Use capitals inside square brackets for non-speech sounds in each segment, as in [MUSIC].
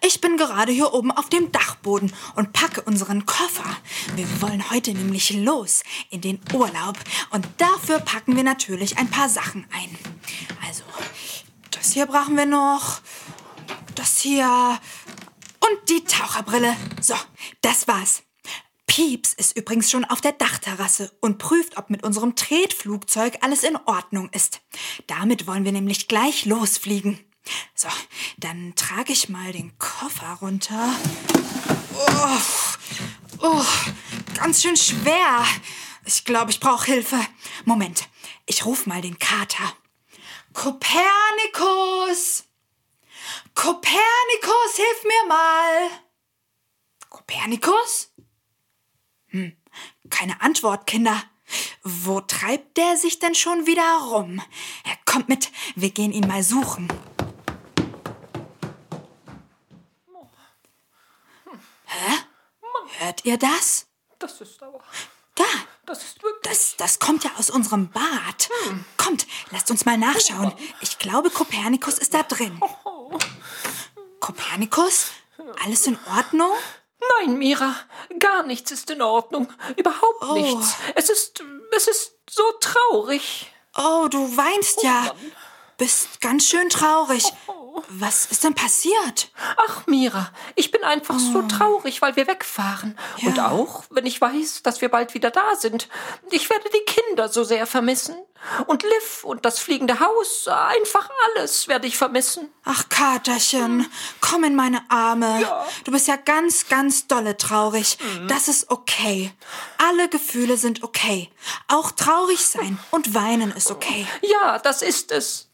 Ich bin gerade hier oben auf dem Dachboden und packe unseren Koffer. Wir wollen heute nämlich los in den Urlaub und dafür packen wir natürlich ein paar Sachen ein. Also, das hier brauchen wir noch, das hier und die Taucherbrille. So, das war's. Pieps ist übrigens schon auf der Dachterrasse und prüft, ob mit unserem Tretflugzeug alles in Ordnung ist. Damit wollen wir nämlich gleich losfliegen. So, dann trage ich mal den Koffer runter. Oh, oh, ganz schön schwer. Ich glaube, ich brauche Hilfe. Moment, ich rufe mal den Kater. Kopernikus! Kopernikus, hilf mir mal! Kopernikus? Hm, keine Antwort, Kinder. Wo treibt der sich denn schon wieder rum? Er kommt mit, wir gehen ihn mal suchen. Hört ihr das? Das ist aber. Da, Das ist wirklich. das, das kommt ja aus unserem Bad. Kommt, lasst uns mal nachschauen. Ich glaube, Kopernikus ist da drin. Kopernikus? Alles in Ordnung? Nein, Mira, gar nichts ist in Ordnung. Überhaupt Oh. nichts. Es ist. Es ist so traurig. Oh, du weinst ja. Bist ganz schön traurig. Was ist denn passiert? Ach, Mira, ich bin einfach so traurig, weil wir wegfahren. Und Ja. auch, wenn ich weiß, dass wir bald wieder da sind. Ich werde die Kinder so sehr vermissen. Und Liv und das fliegende Haus, einfach alles werde ich vermissen. Ach, Katerchen, komm in meine Arme. Du bist ja ganz, ganz dolle traurig. Das ist okay. Alle Gefühle sind okay. Auch traurig sein und weinen ist okay. Ja, das ist es.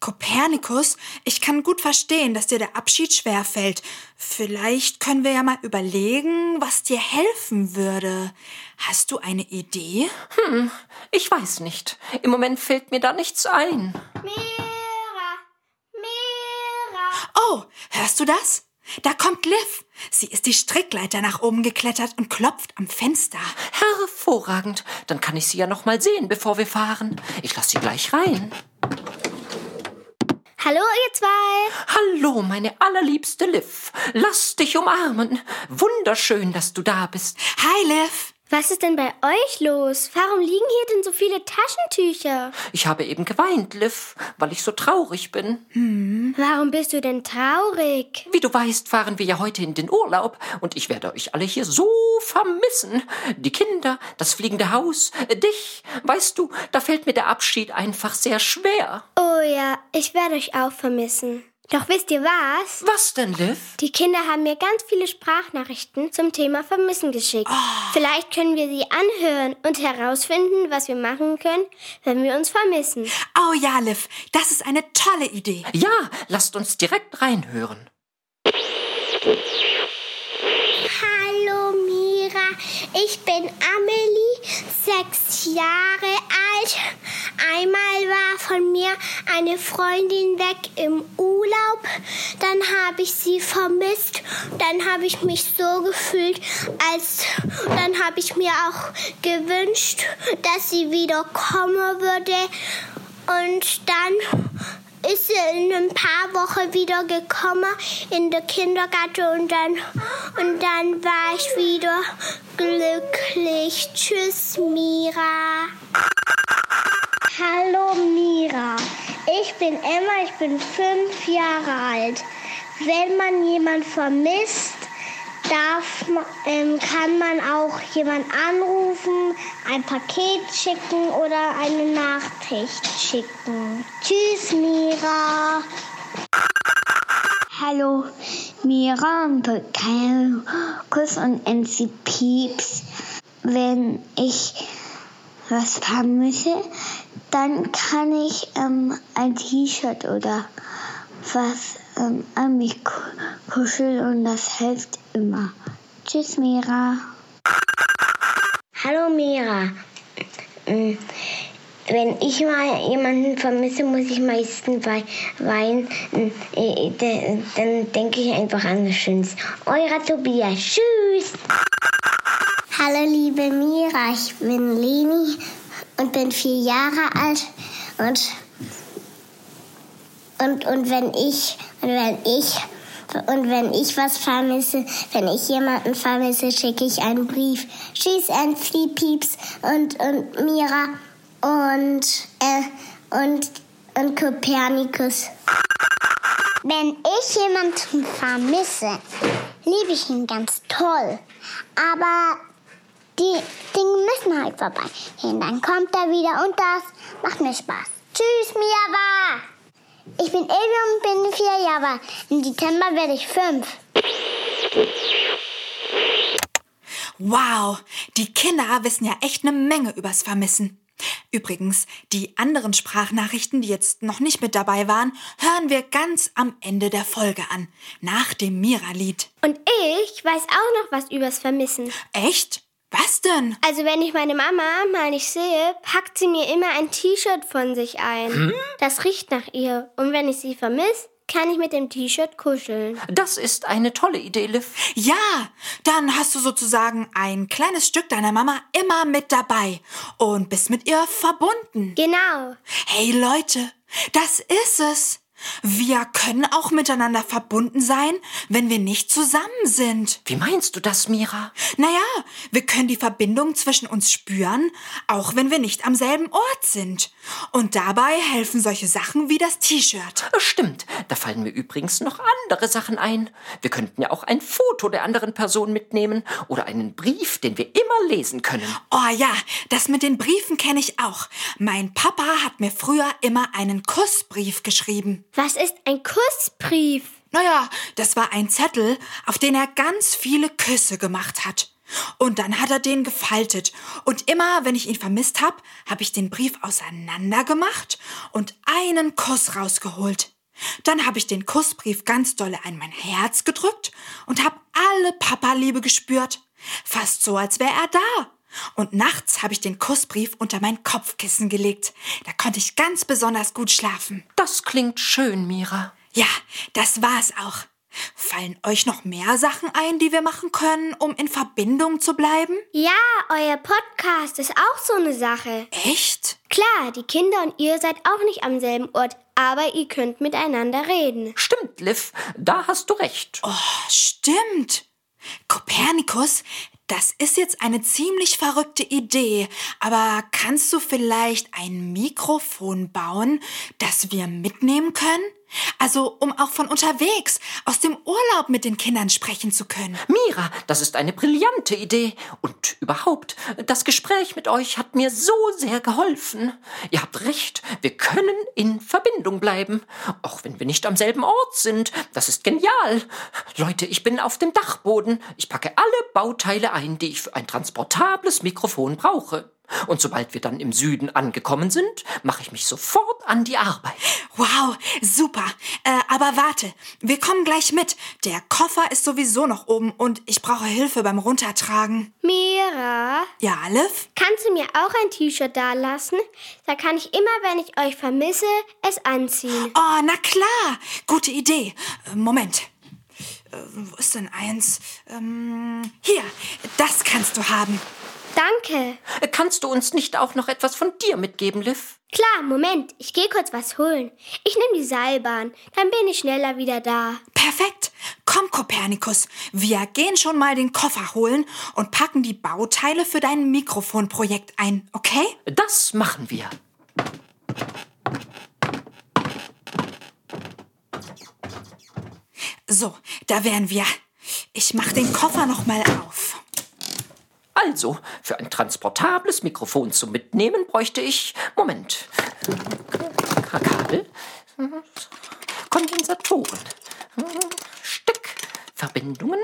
Kopernikus, ich kann gut verstehen, dass dir der Abschied schwer fällt. Vielleicht können wir ja mal überlegen, was dir helfen würde. Hast du eine Idee? Ich weiß nicht. Im Moment fällt mir da nichts ein. Mira, Mira. Oh, hörst du das? Da kommt Liv. Sie ist die Strickleiter nach oben geklettert und klopft am Fenster. Hervorragend. Dann kann ich sie ja noch mal sehen, bevor wir fahren. Ich lasse sie gleich rein. Hallo, ihr zwei. Hallo, meine allerliebste Liv. Lass dich umarmen. Wunderschön, dass du da bist. Hi, Liv. Was ist denn bei euch los? Warum liegen hier denn so viele Taschentücher? Ich habe eben geweint, Liv, weil ich so traurig bin. Warum bist du denn traurig? Wie du weißt, fahren wir ja heute in den Urlaub und ich werde euch alle hier so vermissen. Die Kinder, das fliegende Haus, äh, dich. Weißt du, da fällt mir der Abschied einfach sehr schwer. Oh ja, ich werde euch auch vermissen. Doch wisst ihr was? Was denn, Liv? Die Kinder haben mir ganz viele Sprachnachrichten zum Thema Vermissen geschickt. Vielleicht können wir sie anhören und herausfinden, was wir machen können, wenn wir uns vermissen. Oh ja, Liv, das ist eine tolle Idee. Ja, lasst uns direkt reinhören. Hallo Mira, ich bin Amelie, sechs Jahre alt. Einmal war von mir eine Freundin weg im Urlaub, dann habe ich sie vermisst, dann habe ich mich so gefühlt, als dann habe ich mir auch gewünscht, dass sie wieder kommen würde und dann ist sie in ein paar Wochen wieder gekommen in den Kindergarten und dann, und dann war ich wieder glücklich. Tschüss, Mira. Hallo, Mira. Ich bin Emma, ich bin fünf Jahre alt. Wenn man jemand vermisst, darf ähm, kann man auch jemand anrufen, ein Paket schicken oder eine Nachricht schicken. Tschüss, Mira. Hallo, Mira und Kuss und NC Pieps. Wenn ich was vermisse, dann kann ich ähm, ein T-Shirt oder was ähm, an mich ku- kuschel und das hilft immer. Tschüss, Mira. Hallo Mira. Mm, Wenn ich mal jemanden vermisse, muss ich meistens wei- weinen. Mm, äh, Dann denke ich einfach an das Schönste. Euer Tobias. Tschüss. Hallo liebe Mira, ich bin Leni und bin vier Jahre alt und und und wenn ich und wenn ich und wenn ich was vermisse, wenn ich jemanden vermisse, schicke ich einen Brief. Tschüss, Anthony Pieps und, und Mira und, äh, und, und Kopernikus. Wenn ich jemanden vermisse, liebe ich ihn ganz toll. Aber die Dinge müssen halt vorbeigehen. Dann kommt er wieder und das macht mir Spaß. Tschüss, Mira. Ich bin Elvi und bin vier Jahre. Im Dezember werde ich fünf. Wow, die Kinder wissen ja echt eine Menge übers Vermissen. Übrigens, die anderen Sprachnachrichten, die jetzt noch nicht mit dabei waren, hören wir ganz am Ende der Folge an, nach dem Mira-Lied. Und ich weiß auch noch was übers Vermissen. Echt? Was denn? Also wenn ich meine Mama mal nicht sehe, packt sie mir immer ein T-Shirt von sich ein. Das riecht nach ihr. Und wenn ich sie vermisse, kann ich mit dem T-Shirt kuscheln. Das ist eine tolle Idee, Liv. Ja, dann hast du sozusagen ein kleines Stück deiner Mama immer mit dabei und bist mit ihr verbunden. Genau. Hey Leute, das ist es. Wir können auch miteinander verbunden sein, wenn wir nicht zusammen sind. Wie meinst du das, Mira? Naja, wir können die Verbindung zwischen uns spüren, auch wenn wir nicht am selben Ort sind. Und dabei helfen solche Sachen wie das T-Shirt. Stimmt, da fallen mir übrigens noch andere Sachen ein. Wir könnten ja auch ein Foto der anderen Person mitnehmen oder einen Brief, den wir immer lesen können. Oh ja, das mit den Briefen kenne ich auch. Mein Papa hat mir früher immer einen Kussbrief geschrieben. Was ist ein Kussbrief? Naja, das war ein Zettel, auf den er ganz viele Küsse gemacht hat. Und dann hat er den gefaltet. Und immer, wenn ich ihn vermisst hab, habe ich den Brief auseinander gemacht und einen Kuss rausgeholt. Dann habe ich den Kussbrief ganz dolle an mein Herz gedrückt und hab alle Papa-Liebe gespürt. Fast so, als wäre er da. Und nachts habe ich den Kussbrief unter mein Kopfkissen gelegt. Da konnte ich ganz besonders gut schlafen. Das klingt schön, Mira. Ja, das war's auch. Fallen euch noch mehr Sachen ein, die wir machen können, um in Verbindung zu bleiben? Ja, euer Podcast ist auch so eine Sache. Echt? Klar, die Kinder und ihr seid auch nicht am selben Ort, aber ihr könnt miteinander reden. Stimmt, Liv, da hast du recht. Oh, stimmt. Kopernikus, das ist jetzt eine ziemlich verrückte Idee, aber kannst du vielleicht ein Mikrofon bauen, das wir mitnehmen können? Also, um auch von unterwegs, aus dem Urlaub mit den Kindern sprechen zu können. Mira, das ist eine brillante Idee. Und überhaupt, das Gespräch mit euch hat mir so sehr geholfen. Ihr habt recht, wir können in Verbindung bleiben. Auch wenn wir nicht am selben Ort sind. Das ist genial. Leute, ich bin auf dem Dachboden. Ich packe alle Bauteile ein, die ich für ein transportables Mikrofon brauche. Und sobald wir dann im Süden angekommen sind, mache ich mich sofort an die Arbeit. Wow, super. Äh, aber warte, wir kommen gleich mit. Der Koffer ist sowieso noch oben und ich brauche Hilfe beim Runtertragen. Mira, Ja, Liv? kannst du mir auch ein T-Shirt da lassen? Da kann ich immer, wenn ich euch vermisse, es anziehen. Oh, na klar. Gute Idee. Äh, Moment. Äh, wo ist denn eins? Ähm, hier, das kannst du haben. Danke. Kannst du uns nicht auch noch etwas von dir mitgeben, Liv? Klar, Moment, ich gehe kurz was holen. Ich nehme die Seilbahn, dann bin ich schneller wieder da. Perfekt. Komm, Kopernikus. Wir gehen schon mal den Koffer holen und packen die Bauteile für dein Mikrofonprojekt ein, okay? Das machen wir. So, da wären wir. Ich mach den Koffer noch mal auf. Also, für ein transportables Mikrofon zum Mitnehmen bräuchte ich. Moment. Ka- Kabel. Kondensatoren. Steckverbindungen.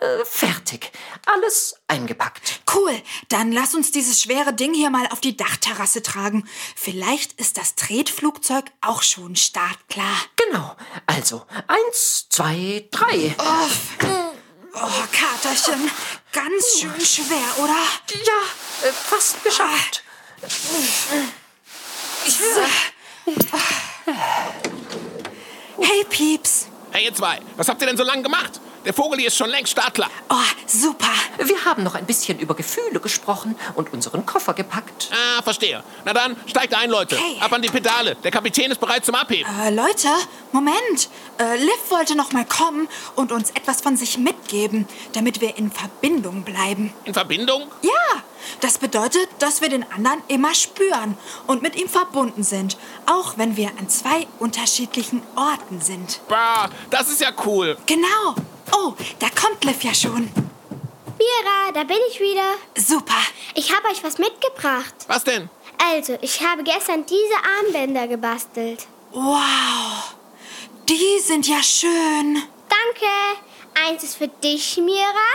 Äh, fertig. Alles eingepackt. Cool, dann lass uns dieses schwere Ding hier mal auf die Dachterrasse tragen. Vielleicht ist das Tretflugzeug auch schon startklar. Genau. Also, eins, zwei, drei. Oh, Katerchen, ganz schön schwer, oder? Ja, äh, fast geschafft. Hey, Pieps. Hey, ihr zwei, was habt ihr denn so lange gemacht? Der Vogel hier ist schon längst startklar. Oh, super. Wir haben noch ein bisschen über Gefühle gesprochen und unseren Koffer gepackt. Ah, verstehe. Na dann, steigt ein, Leute. Okay. Ab an die Pedale. Der Kapitän ist bereit zum Abheben. Äh, Leute, Moment. Äh, Liv wollte noch mal kommen und uns etwas von sich mitgeben, damit wir in Verbindung bleiben. In Verbindung? Ja, das bedeutet, dass wir den anderen immer spüren und mit ihm verbunden sind, auch wenn wir an zwei unterschiedlichen Orten sind. Bah, das ist ja cool. Genau. Oh, da kommt Liv ja schon. Mira, da bin ich wieder. Super. Ich habe euch was mitgebracht. Was denn? Also, ich habe gestern diese Armbänder gebastelt. Wow. Die sind ja schön. Danke. Eins ist für dich, Mira.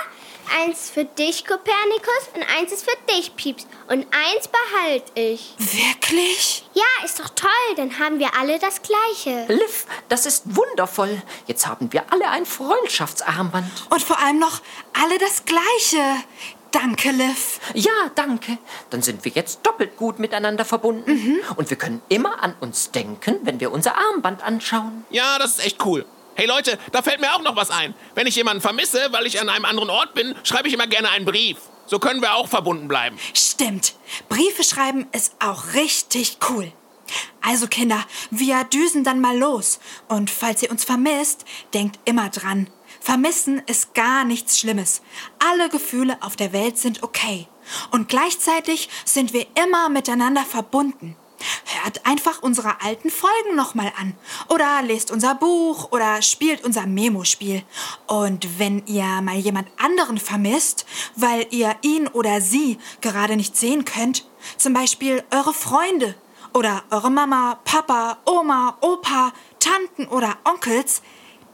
Eins für dich, Kopernikus. Und eins ist für dich, Pieps. Und eins behalte ich. Wirklich? Ja, ist doch toll. Dann haben wir alle das Gleiche. Liv, das ist wundervoll. Jetzt haben wir alle ein Freundschaftsarmband. Und vor allem noch alle das Gleiche. Danke, Liv. Ja, danke. Dann sind wir jetzt doppelt gut miteinander verbunden. Und wir können immer an uns denken, wenn wir unser Armband anschauen. Ja, das ist echt cool. Hey Leute, da fällt mir auch noch was ein. Wenn ich jemanden vermisse, weil ich an einem anderen Ort bin, schreibe ich immer gerne einen Brief. So können wir auch verbunden bleiben. Stimmt. Briefe schreiben ist auch richtig cool. Also Kinder, wir düsen dann mal los. Und falls ihr uns vermisst, denkt immer dran. Vermissen ist gar nichts Schlimmes. Alle Gefühle auf der Welt sind okay. Und gleichzeitig sind wir immer miteinander verbunden. Hört einfach unsere alten Folgen nochmal an. Oder lest unser Buch oder spielt unser Memo-Spiel. Und wenn ihr mal jemand anderen vermisst, weil ihr ihn oder sie gerade nicht sehen könnt, zum Beispiel eure Freunde oder eure Mama, Papa, Oma, Opa, Tanten oder Onkels,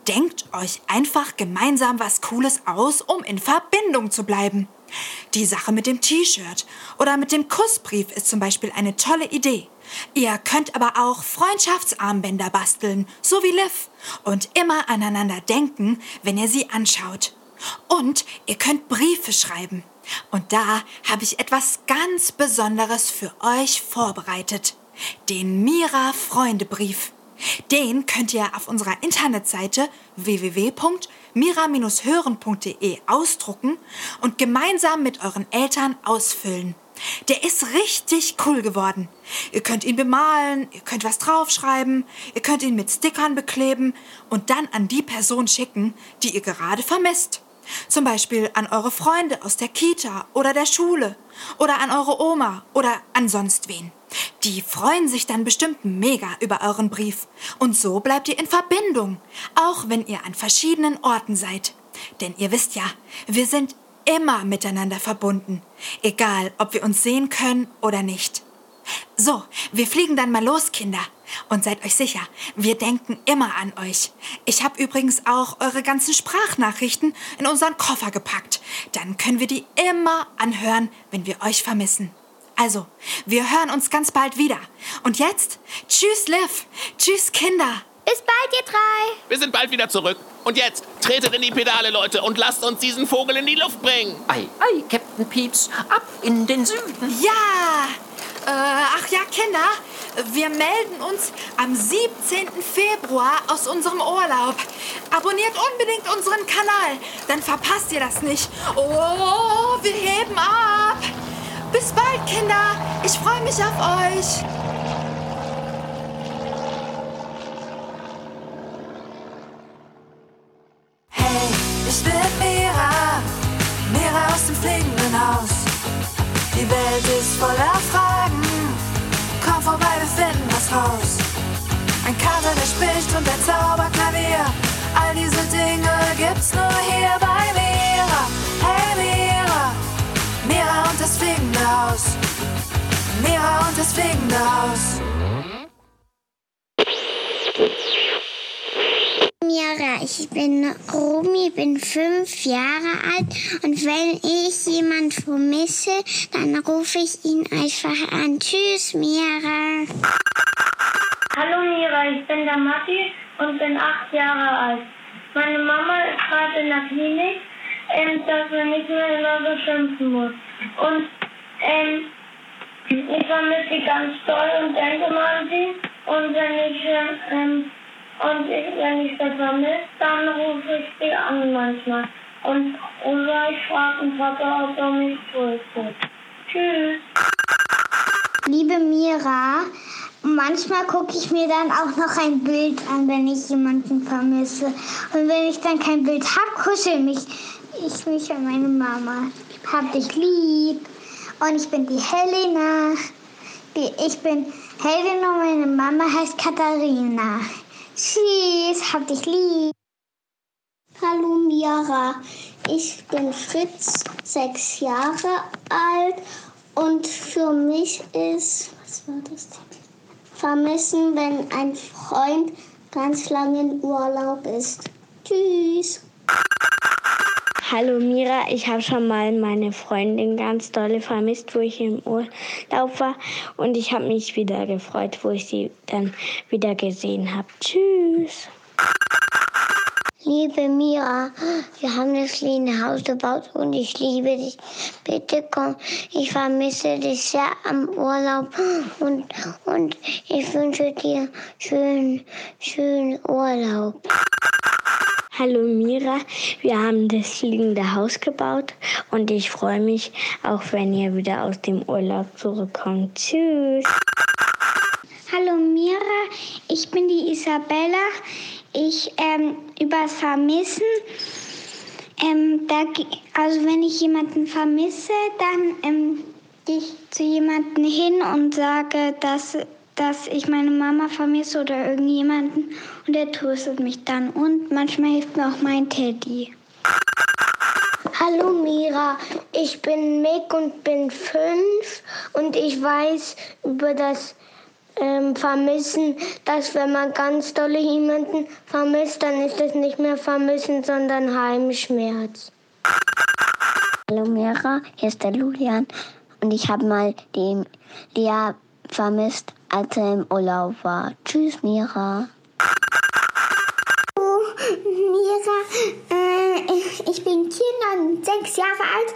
denkt euch einfach gemeinsam was Cooles aus, um in Verbindung zu bleiben. Die Sache mit dem T-Shirt oder mit dem Kussbrief ist zum Beispiel eine tolle Idee. Ihr könnt aber auch Freundschaftsarmbänder basteln, so wie Liv, und immer aneinander denken, wenn ihr sie anschaut. Und ihr könnt Briefe schreiben. Und da habe ich etwas ganz Besonderes für euch vorbereitet. Den Mira Freundebrief. Den könnt ihr auf unserer Internetseite www.mira-hören.de ausdrucken und gemeinsam mit euren Eltern ausfüllen. Der ist richtig cool geworden. Ihr könnt ihn bemalen, ihr könnt was draufschreiben, ihr könnt ihn mit Stickern bekleben und dann an die Person schicken, die ihr gerade vermisst. Zum Beispiel an eure Freunde aus der Kita oder der Schule oder an eure Oma oder an sonst wen. Die freuen sich dann bestimmt mega über euren Brief. Und so bleibt ihr in Verbindung, auch wenn ihr an verschiedenen Orten seid. Denn ihr wisst ja, wir sind immer miteinander verbunden, egal ob wir uns sehen können oder nicht. So, wir fliegen dann mal los, Kinder. Und seid euch sicher, wir denken immer an euch. Ich habe übrigens auch eure ganzen Sprachnachrichten in unseren Koffer gepackt. Dann können wir die immer anhören, wenn wir euch vermissen. Also, wir hören uns ganz bald wieder. Und jetzt, tschüss, Liv. Tschüss, Kinder. Bis bald, ihr drei. Wir sind bald wieder zurück. Und jetzt, tretet in die Pedale, Leute, und lasst uns diesen Vogel in die Luft bringen. Ei, ei, Captain Pieps, ab in den Süden. Ja! Äh, ach ja, Kinder, wir melden uns am 17. Februar aus unserem Urlaub. Abonniert unbedingt unseren Kanal, dann verpasst ihr das nicht. Oh, wir heben ab. Bis bald, Kinder. Ich freue mich auf euch. Voller Fragen, komm vorbei, wir finden was raus. Ein Kater, der spricht und ein Zauberklavier, all diese Dinge gibt's nur hier bei Mira. Hey Mira, Mira und das fliegende Haus. Mira und das fliegende Haus. Mira, ich bin Romy, bin fünf Jahre alt und wenn ich jemand vermisse, dann rufe ich ihn einfach an. Tschüss, Mira. Hallo Mira, ich bin der Matti und bin acht Jahre alt. Meine Mama ist gerade in der Klinik, ähm, dass wir nicht mehr immer so schimpfen muss. Und ähm, ich vermisse sie ganz toll und denke mal an sie. Und wenn ich ähm, und ich, wenn ich das vermisse, dann rufe ich sie an manchmal. Und oder ich frage den Papa, ob er mich tröstet. Tschüss. Liebe Mira, manchmal gucke ich mir dann auch noch ein Bild an, wenn ich jemanden vermisse. Und wenn ich dann kein Bild habe, kuschel mich ich mich an meine Mama. Hab dich lieb. Und ich bin die Helena. Ich bin Helena und meine Mama heißt Katharina. Tschüss, hab dich lieb. Hallo Mira, ich bin Fritz, sechs Jahre alt und für mich ist, was war das denn? Vermissen, wenn ein Freund ganz lange in Urlaub ist. Tschüss. Hallo Mira, ich habe schon mal meine Freundin ganz dolle vermisst, wo ich im Urlaub war. Und ich habe mich wieder gefreut, wo ich sie dann wieder gesehen habe. Tschüss. Liebe Mira, wir haben das kleine Haus gebaut und ich liebe dich. Bitte komm, ich vermisse dich sehr am Urlaub und, und ich wünsche dir schönen, schönen Urlaub. Hallo Mira, wir haben das fliegende Haus gebaut und ich freue mich, auch wenn ihr wieder aus dem Urlaub zurückkommt. Tschüss. Hallo Mira, ich bin die Isabella. Ich ähm, über Vermissen. Ähm, da, also wenn ich jemanden vermisse, dann ähm, gehe ich zu jemandem hin und sage, dass dass ich meine Mama vermisse oder irgendjemanden und der tröstet mich dann. Und manchmal hilft mir auch mein Teddy. Hallo Mira, ich bin Mick und bin fünf und ich weiß über das ähm, Vermissen, dass wenn man ganz dolle jemanden vermisst, dann ist es nicht mehr Vermissen, sondern Heimschmerz. Hallo Mira, hier ist der Julian und ich habe mal die Lea vermisst als er im Urlaub war. Tschüss, Mira. Oh, Mira, äh, ich bin Kinder, sechs Jahre alt.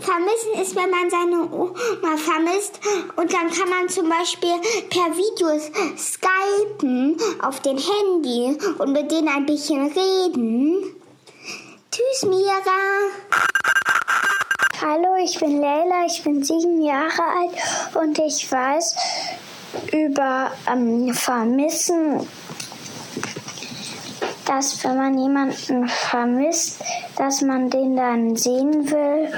Vermissen ist, wenn man seine Oma vermisst. Und dann kann man zum Beispiel per Videos skypen auf dem Handy und mit denen ein bisschen reden. Tschüss, Mira. Hallo, ich bin Leila, ich bin sieben Jahre alt und ich weiß, über ähm, Vermissen, dass wenn man jemanden vermisst, dass man den dann sehen will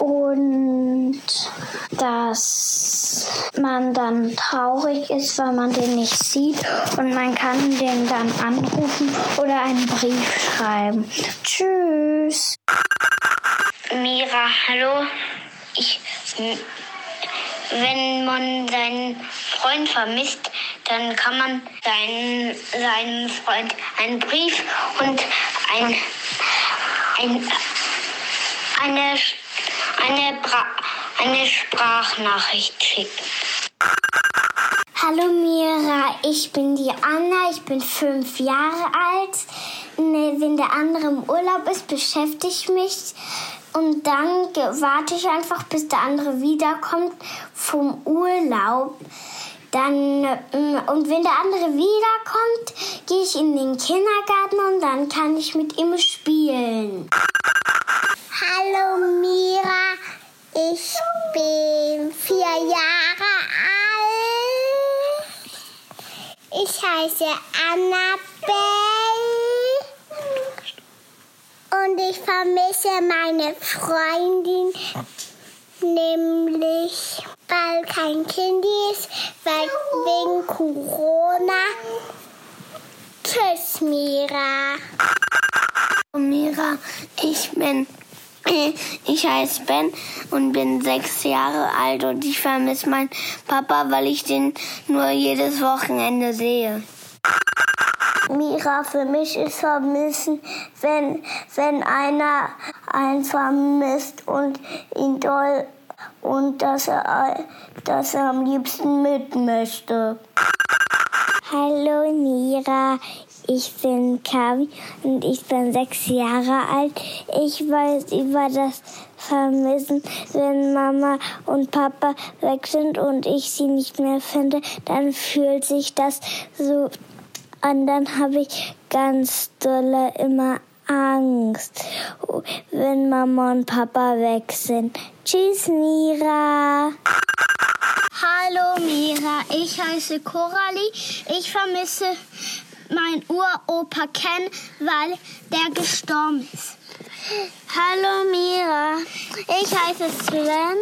und dass man dann traurig ist, weil man den nicht sieht und man kann den dann anrufen oder einen Brief schreiben. Tschüss. Mira, hallo. Ich wenn man seinen Freund vermisst, dann kann man seinen, seinem Freund einen Brief und ein, ein, eine, eine, eine Sprachnachricht schicken. Hallo Mira, ich bin die Anna, ich bin fünf Jahre alt. Wenn der andere im Urlaub ist, beschäftige ich mich und dann warte ich einfach, bis der andere wiederkommt vom Urlaub. Dann, ähm, und wenn der andere wiederkommt, gehe ich in den Kindergarten und dann kann ich mit ihm spielen. Hallo Mira, ich bin vier Jahre alt. Ich heiße Annabelle. Und ich vermisse meine Freundin, nämlich weil kein Kind ist, weil wegen Corona. Tschüss, Mira. Mira, ich bin [CLEARS THROAT] ich heiße Ben und bin sechs Jahre alt und ich vermisse meinen Papa, weil ich den nur jedes Wochenende sehe. Mira, für mich ist Vermissen, wenn, wenn einer einen vermisst und ihn doll und dass er, dass er am liebsten mit möchte. Hallo Mira, ich bin Kavi und ich bin sechs Jahre alt. Ich weiß über das Vermissen, wenn Mama und Papa weg sind und ich sie nicht mehr finde, dann fühlt sich das so an. Dann habe ich ganz dolle immer Angst, wenn Mama und Papa weg sind. Tschüss, Mira. Hallo Mira, ich heiße Coralie. Ich vermisse meinen Uropa Ken, weil der gestorben ist. Hallo Mira, ich heiße Sven.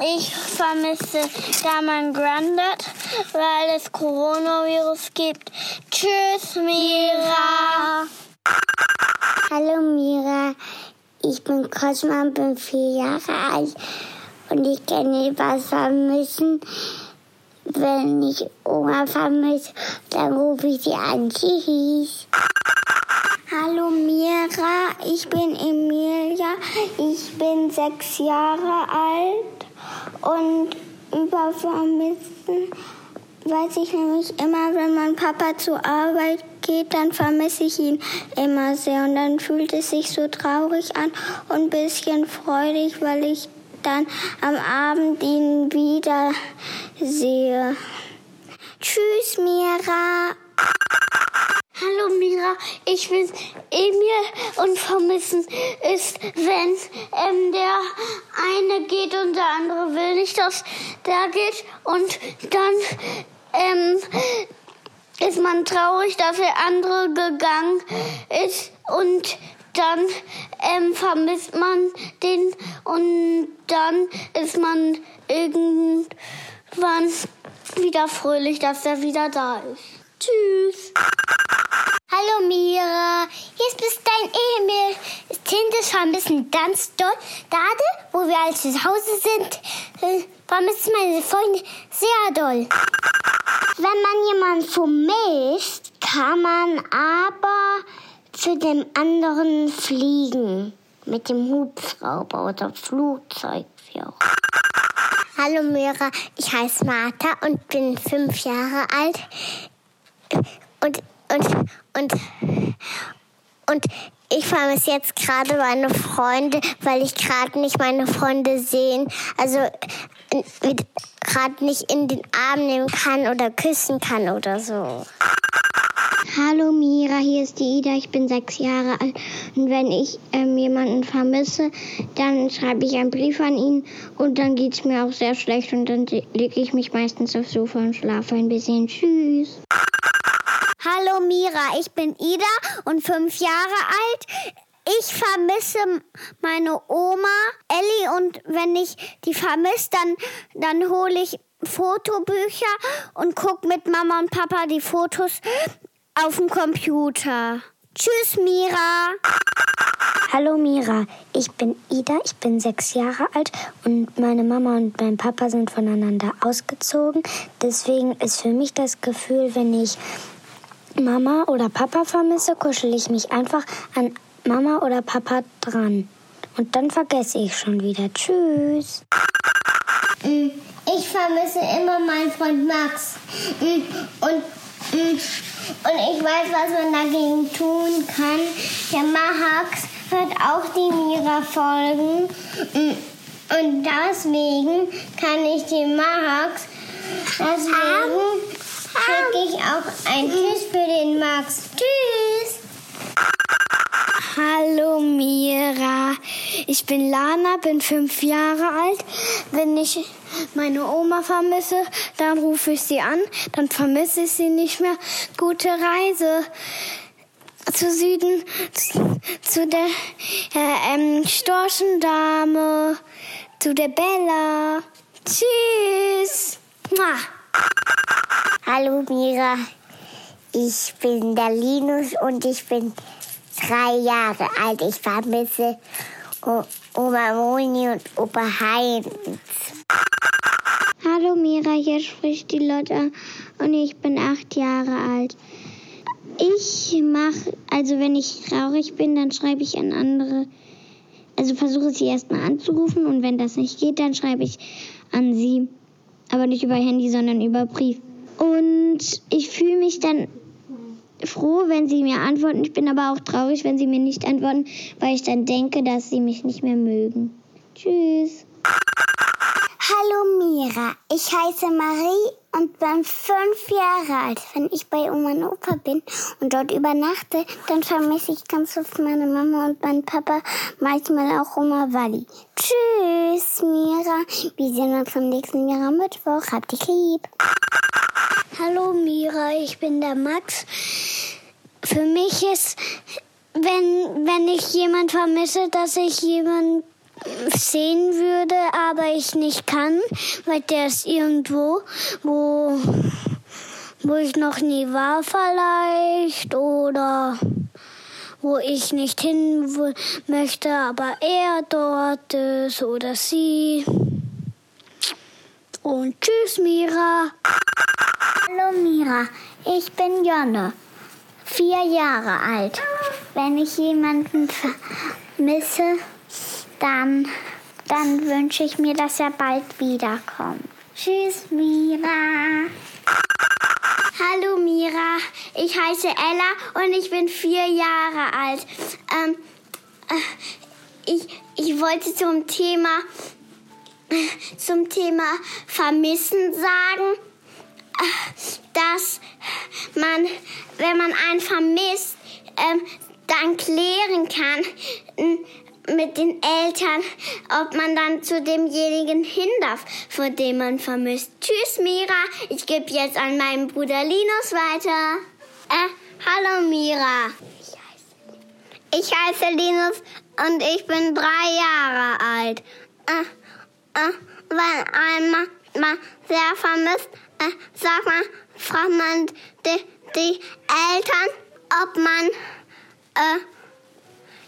Ich vermisse Daman Granddad, weil es Coronavirus gibt. Tschüss Mira. Hallo Mira, ich bin Cosma bin vier Jahre alt und ich kenne was vermissen. Wenn ich Oma vermisse, dann rufe ich sie an. Tschüss. Hallo Mira, ich bin Emilia. Ich bin sechs Jahre alt und über Vermissen weiß ich nämlich immer, wenn mein Papa zur Arbeit geht, dann vermisse ich ihn immer sehr und dann fühlt es sich so traurig an und ein bisschen freudig, weil ich dann am Abend ihn wieder sehe. Tschüss, Mira. Hallo Mira, ich bin Emil und vermissen ist, wenn ähm, der eine geht und der andere will nicht, dass der geht und dann ähm, ist man traurig, dass der andere gegangen ist und dann ähm, vermisst man den und dann ist man irgendwann wieder fröhlich, dass er wieder da ist. Tschüss. Hallo Mira, hier bist dein Emil. Das Kind ist vermissen ganz doll. Gerade, wo wir alle zu Hause sind, äh, vermissen meine Freunde sehr doll. Wenn man jemanden vermisst, kann man aber zu dem anderen fliegen. Mit dem Hubschrauber oder Flugzeug, wie auch. Hallo Mira, ich heiße Martha und bin fünf Jahre alt. Und, und, und, und ich vermisse jetzt gerade meine Freunde, weil ich gerade nicht meine Freunde sehen, also gerade nicht in den Arm nehmen kann oder küssen kann oder so. Hallo Mira, hier ist die Ida, ich bin sechs Jahre alt und wenn ich ähm, jemanden vermisse, dann schreibe ich einen Brief an ihn und dann geht es mir auch sehr schlecht und dann lege ich mich meistens aufs Sofa und schlafe ein bisschen. Tschüss. Hallo Mira, ich bin Ida und fünf Jahre alt. Ich vermisse meine Oma Ellie und wenn ich die vermisse, dann, dann hole ich Fotobücher und gucke mit Mama und Papa die Fotos auf dem Computer. Tschüss, Mira. Hallo Mira, ich bin Ida, ich bin sechs Jahre alt und meine Mama und mein Papa sind voneinander ausgezogen. Deswegen ist für mich das Gefühl, wenn ich Mama oder Papa vermisse, kuschel ich mich einfach an Mama oder Papa dran. Und dann vergesse ich schon wieder. Tschüss. Ich vermisse immer meinen Freund Max. Und und ich weiß, was man dagegen tun kann. Der Mahax hört auch die Mira-Folgen. Und deswegen kann ich den Mahax, deswegen schicke ich auch ein Tschüss für den Max. Tschüss! Hallo Mira, ich bin Lana, bin fünf Jahre alt. Wenn ich meine Oma vermisse, dann rufe ich sie an, dann vermisse ich sie nicht mehr. Gute Reise zu Süden, zu, der äh, ähm, Storchendame, zu der Bella. Tschüss. Mua. Hallo Mira, ich bin der Linus und ich bin drei Jahre alt. Ich vermisse Oma Moni und Opa Heinz. Hallo Mira, hier spricht die Lotte und ich bin acht Jahre alt. Ich mache, also wenn ich traurig bin, dann schreibe ich an andere. Also versuche sie erstmal anzurufen und wenn das nicht geht, dann schreibe ich an sie. Aber nicht über Handy, sondern über Brief. Und ich fühle mich dann froh, wenn sie mir antworten. Ich bin aber auch traurig, wenn sie mir nicht antworten, weil ich dann denke, dass sie mich nicht mehr mögen. Tschüss. Hallo Mira, ich heiße Marie und bin fünf Jahre alt. Wenn ich bei Oma und Opa bin und dort übernachte, dann vermisse ich ganz oft meine Mama und meinen Papa, manchmal auch Oma Walli. Tschüss, Mira. Wir sehen uns am nächsten Jahr am Mittwoch. Hab dich lieb. Hallo Mira, ich bin der Max. Für mich ist, wenn, wenn ich jemand vermisse, dass ich jemanden sehen würde, aber ich nicht kann, weil der ist irgendwo, wo, wo ich noch nie war vielleicht oder wo ich nicht hin möchte, aber er dort ist oder sie. Und tschüss, Mira. Hallo Mira, ich bin Jonne, vier Jahre alt. Wenn ich jemanden vermisse, dann, dann wünsche ich mir, dass er bald wiederkommt. Tschüss, Mira. Hallo Mira, ich heiße Ella und ich bin vier Jahre alt. Ähm, äh, ich, ich wollte zum Thema, zum Thema Vermissen sagen, dass man, wenn man einen vermisst, ähm, dann klären kann mit den Eltern, ob man dann zu demjenigen hin darf, vor dem man vermisst. Tschüss, Mira. Ich gebe jetzt an meinen Bruder Linus weiter. Äh, hallo, Mira. Ich heiße Linus und ich bin drei Jahre alt. Äh, äh, wenn einmal man sehr vermisst, äh, sagt man, fragt man die, die Eltern, ob man äh,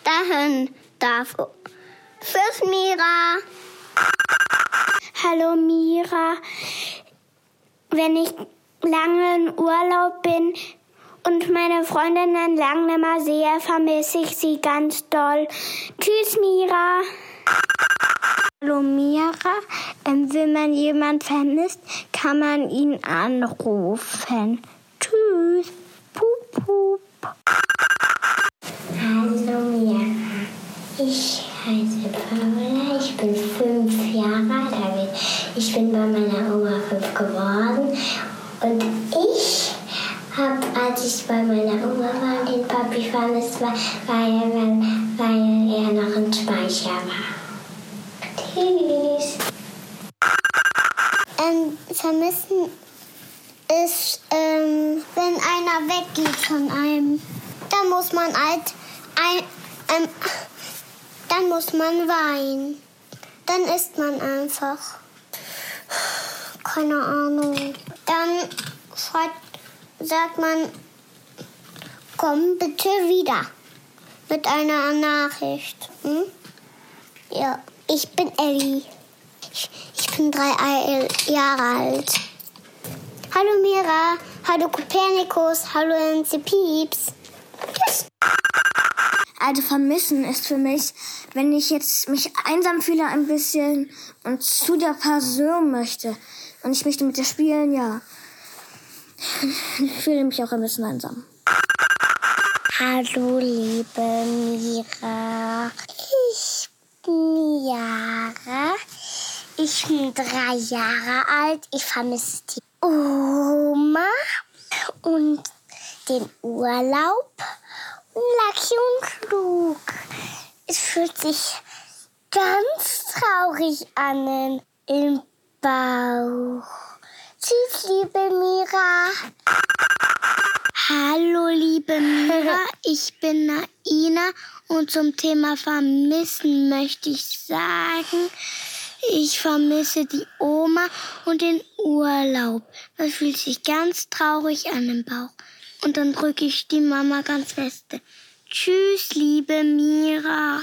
dahin darf. Tschüss, Mira. Hallo Mira. Wenn ich lange in Urlaub bin und meine Freundinnen lange nicht mehr sehe, vermisse ich sie ganz doll. Tschüss, Mira. Hallo Mira. Wenn man jemand vermisst, kann man ihn anrufen. Tschüss. Pup, pup. Hallo Mira, ich heiße Paula, ich bin fünf Jahre alt. aber Ich bin bei meiner Oma fünf geworden und ich habe, als ich bei meiner Oma war den Papi vermisst war, weil, weil, weil er noch ein Speicher war. Tschüss. Ähm, vermissen ist, ähm, wenn einer weggeht von einem. Dann muss man halt ein, ähm, dann muss man weinen. Dann isst man einfach. Keine Ahnung. Dann schreibt, sagt man, komm bitte wieder. Mit einer Nachricht. Hm? Ja, ich bin Ellie. Ich, ich bin drei Ei- Jahre alt. Hallo Mira, hallo Kopernikus, hallo NC Pieps. Tschüss. Also vermissen ist für mich, wenn ich jetzt mich einsam fühle ein bisschen und zu der Person möchte und ich möchte mit ihr spielen, ja. Ich fühle mich auch ein bisschen einsam. Hallo liebe Mira. Ich bin Jara. Ich bin drei Jahre alt. Ich vermisse die Oma und den Urlaub. Lucky und klug. Es fühlt sich ganz traurig an im Bauch. Tschüss, liebe Mira. Hallo, liebe Mira, ich bin Naina und zum Thema Vermissen möchte ich sagen, ich vermisse die Oma und den Urlaub. Man fühlt sich ganz traurig an dem Bauch. Und dann drücke ich die Mama ganz feste. Tschüss, liebe Mira.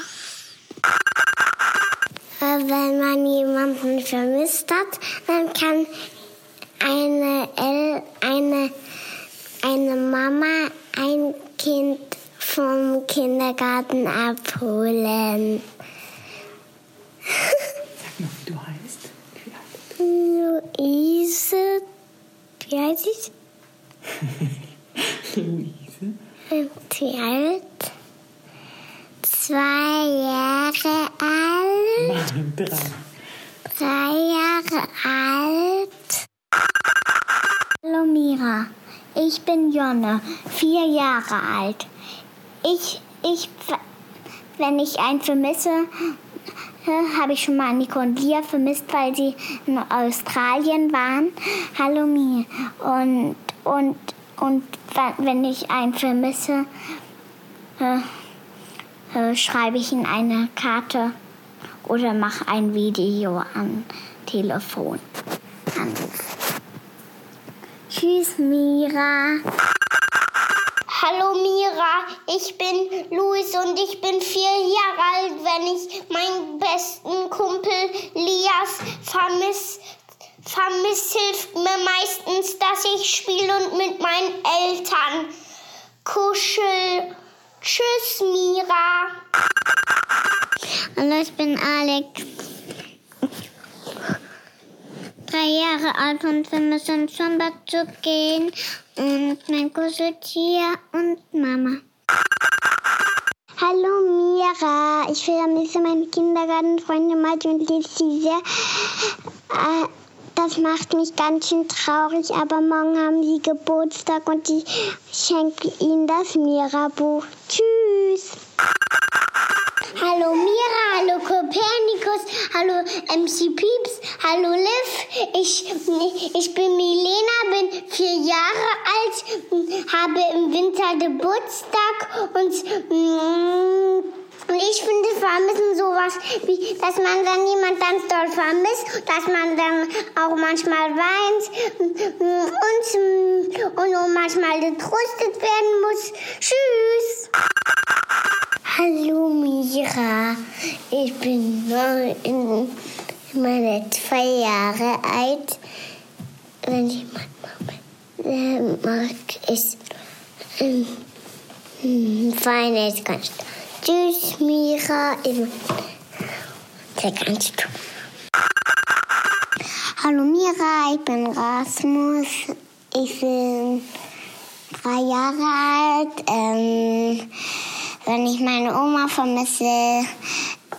Äh, Wenn man jemanden vermisst hat, dann kann eine, El eine, eine Mama ein Kind vom Kindergarten abholen. [LAUGHS] Mal, wie du heißt. Wie alt? Luise, wie heißt ich? [LAUGHS] Luise. Und wie alt? Zwei Jahre alt. Nein, drei. Drei Jahre alt. Hallo Mira, ich bin Jonne, vier Jahre alt. Ich, ich, wenn ich einen vermisse, habe ich schon mal Nico und Lia vermisst, weil sie in Australien waren. Hallo Mira. Und, und, und wenn ich einen vermisse, äh, äh, schreibe ich in eine Karte oder mache ein Video am Telefon. Tschüss, Mira. Hallo Mira, ich bin Luis und ich bin vier Jahre alt. Wenn ich meinen besten Kumpel Lias vermisse, vermiss, hilft mir meistens, dass ich spiele und mit meinen Eltern kuschel. Tschüss, Mira. Hallo, ich bin Alex. Drei Jahre alt und wir müssen zum Bett zu gehen. Und mein Kuscheltier und Mama. Hallo Mira, ich vermisse meine Kindergartenfreunde Martin und Lizzie sehr. Äh, das macht mich ganz schön traurig, aber morgen haben sie Geburtstag und ich schenke ihnen das Mira-Buch. Tschüss! Hallo Mira, hallo Kopernikus, hallo MC Pieps, hallo Liv. Ich, ich bin Milena, bin vier Jahre alt, habe im Winter Geburtstag und mm, ich finde Vermissen sowas wie, dass man dann jemand ganz doll vermisst, dass man dann auch manchmal weint und, und manchmal getröstet werden muss. Tschüss! Hallo Mira, ich bin in meine zwei Jahre alt. Wenn ich meine Mama mag, ist ähm, ist ganz Tschüss Mira, sehr ganz toll. Hallo Mira, ich bin Rasmus. Ich bin drei Jahre alt. Ähm, wenn ich meine Oma vermisse,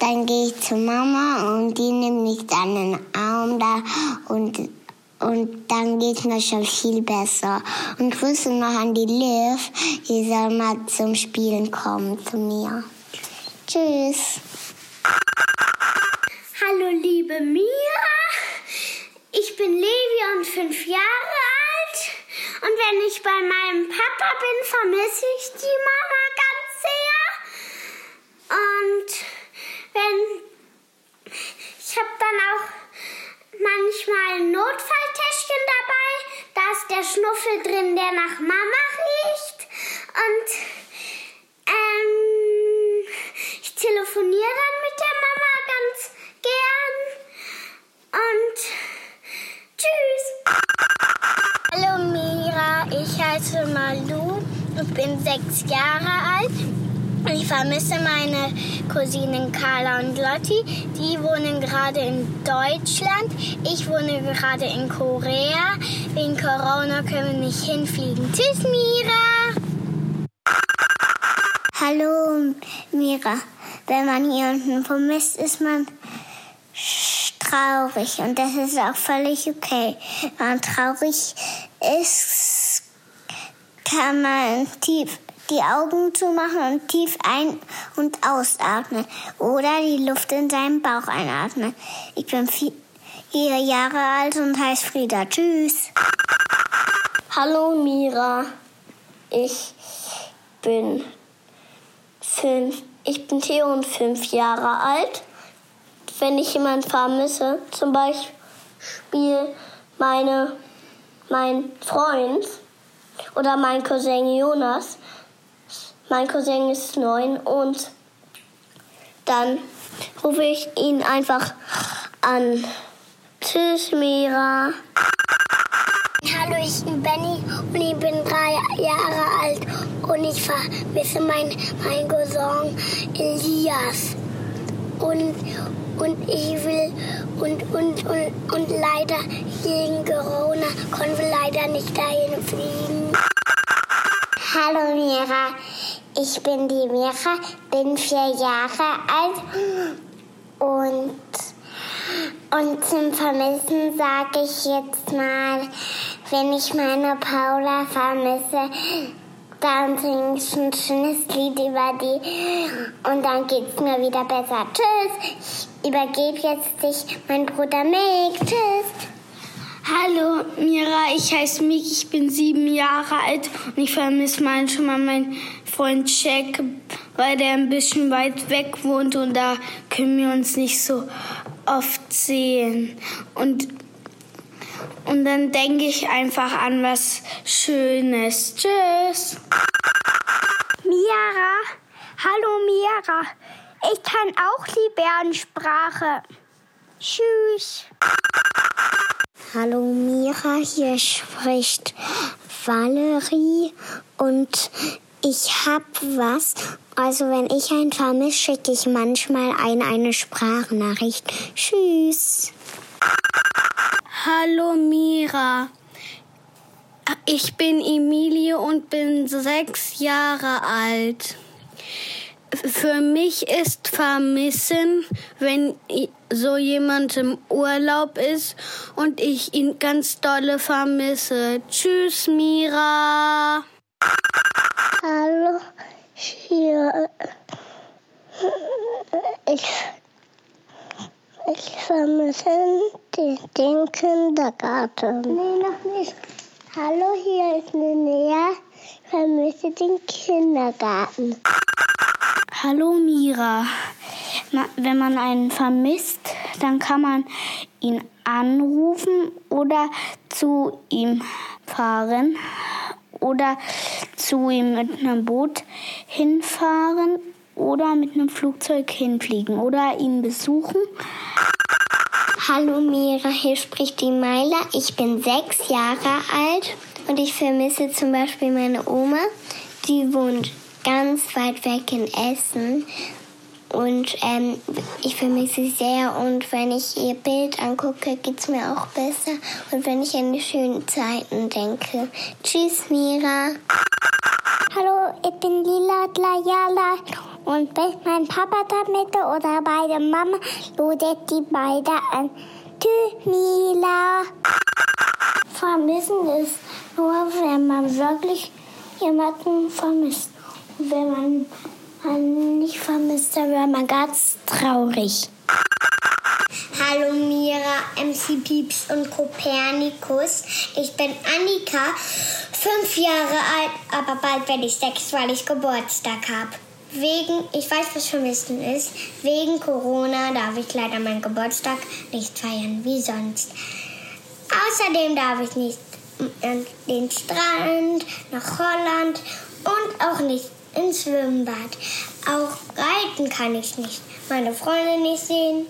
dann gehe ich zu Mama und die nimmt mich dann in den Arm da und, und dann geht es mir schon viel besser. Und Grüße noch an die Liv, die soll mal zum Spielen kommen zu mir. Tschüss. Hallo liebe Mira, ich bin Levi und fünf Jahre alt. Und wenn ich bei meinem Papa bin, vermisse ich die Mama ganz sehr. Und wenn ich habe dann auch manchmal ein Notfalltäschchen dabei, da ist der Schnuffel drin, der nach Mama riecht. Und ähm, ich telefoniere dann mit der Mama ganz gern. Und tschüss. Hallo Mira, ich heiße Malu und bin sechs Jahre alt. Ich vermisse meine Cousinen Carla und Lotti. Die wohnen gerade in Deutschland. Ich wohne gerade in Korea. Wegen Corona können wir nicht hinfliegen. Tschüss, Mira. Hallo, Mira. Wenn man jemanden vermisst, ist man traurig. Und das ist auch völlig okay. Wenn man traurig ist, kann man tief die Augen zumachen und tief ein- und ausatmen. Oder die Luft in seinem Bauch einatmen. Ich bin vier Jahre alt und heiße Frieda. Tschüss. Hallo Mira. Ich bin fünf. Ich bin Theo und fünf Jahre alt. Wenn ich jemanden vermisse, zum Beispiel meine, mein Freund oder mein Cousin Jonas, mein Cousin ist neun und dann rufe ich ihn einfach an. Tschüss, Mira. Hallo, ich bin Benny und ich bin drei Jahre alt und ich vermisse meinen mein Cousin Elias. Und, und ich will und, und, und, und leider wegen Corona können wir leider nicht dahin fliegen. Hallo Mira, ich bin die Mira, bin vier Jahre alt und, und zum Vermissen sage ich jetzt mal, wenn ich meine Paula vermisse, dann singe ich ein schönes Lied über die und dann geht's mir wieder besser. Tschüss, ich übergebe jetzt dich, mein Bruder Mick. Tschüss. Hallo Mira, ich heiße Mick, ich bin sieben Jahre alt und ich vermisse manchmal meinen Freund Jack, weil der ein bisschen weit weg wohnt und da können wir uns nicht so oft sehen. Und und dann denke ich einfach an was Schönes. Tschüss. Mira, hallo Mira. Ich kann auch die Bärensprache. Tschüss. Hallo Mira, hier spricht Valerie und ich hab was. Also wenn ich einen vermisse, schicke ich manchmal ein eine Sprachnachricht. Tschüss. Hallo Mira. Ich bin Emilie und bin sechs Jahre alt. Für mich ist Vermissen, wenn so jemand im Urlaub ist und ich ihn ganz dolle vermisse. Tschüss, Mira. Hallo, hier. Ich ich vermisse den, den Kindergarten. Nee, noch nicht. Hallo, hier ist Linnea. Ich vermisse den Kindergarten. Hallo Mira. Wenn man einen vermisst, dann kann man ihn anrufen oder zu ihm fahren oder zu ihm mit einem Boot hinfahren oder mit einem Flugzeug hinfliegen oder ihn besuchen. Hallo Mira, hier spricht die Meila. Ich bin sechs Jahre alt und ich vermisse zum Beispiel meine Oma. Die wohnt ganz weit weg in Essen und ähm, ich vermisse sie sehr und wenn ich ihr Bild angucke, geht es mir auch besser und wenn ich an die schönen Zeiten denke. Tschüss Mira. Hallo, ich bin Lila Dlayala und wenn mein Papa damit oder beide Mama, lodet die beide an. Tschüss Mila. Vermissen ist nur, wenn man wirklich jemanden vermisst. Wenn man man nicht vermisst, dann wäre man ganz traurig. Hallo Mira, MC Pieps und Kopernikus. Ich bin Annika, fünf Jahre alt, aber bald werde ich sechs, weil ich Geburtstag habe. Wegen, ich weiß, was Vermissen ist, wegen Corona darf ich leider meinen Geburtstag nicht feiern wie sonst. Außerdem darf ich nicht an den Strand, nach Holland und auch nicht ins Schwimmbad. Auch reiten kann ich nicht, meine Freunde nicht sehen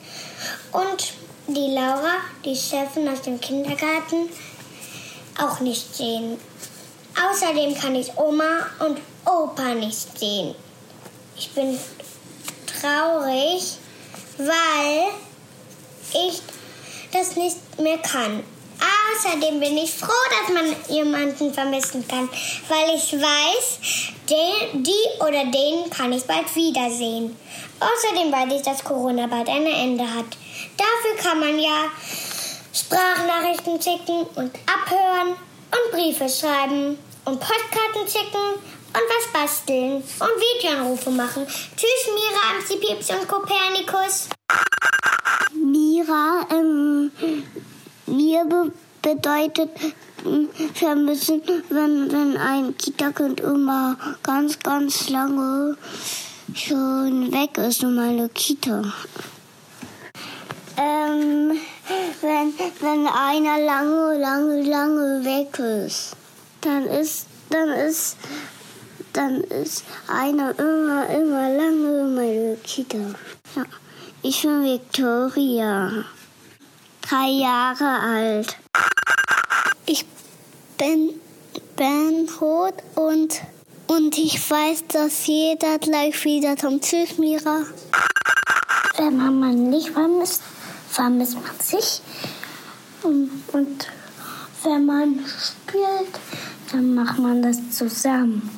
und die Laura, die Chefin aus dem Kindergarten, auch nicht sehen. Außerdem kann ich Oma und Opa nicht sehen. Ich bin traurig, weil ich das nicht mehr kann. Außerdem bin ich froh, dass man jemanden vermissen kann, weil ich weiß, den, die oder den kann ich bald wiedersehen. Außerdem weiß ich, dass Corona bald ein Ende hat. Dafür kann man ja Sprachnachrichten schicken und abhören und Briefe schreiben und Postkarten schicken und was basteln und Videoanrufe machen. Tschüss, Mira, MC Pieps und Kopernikus. Mira, ähm, wir be bedeutet vermissen, wenn, wenn ein Kita-Kind immer ganz, ganz lange schon weg ist und meine Kita. Ähm, wenn, wenn einer lange, lange, lange weg ist, dann ist, dann ist, dann ist einer immer, immer lange meine Kita. Ja. Ich bin Victoria, drei Jahre alt. Ich bin Ben Roth und Und ich weiß, dass jeder gleich wieder kommt. Tschüss, Mira. Wenn man nicht vermisst, vermisst man sich. Und wenn man spielt, dann macht man das zusammen.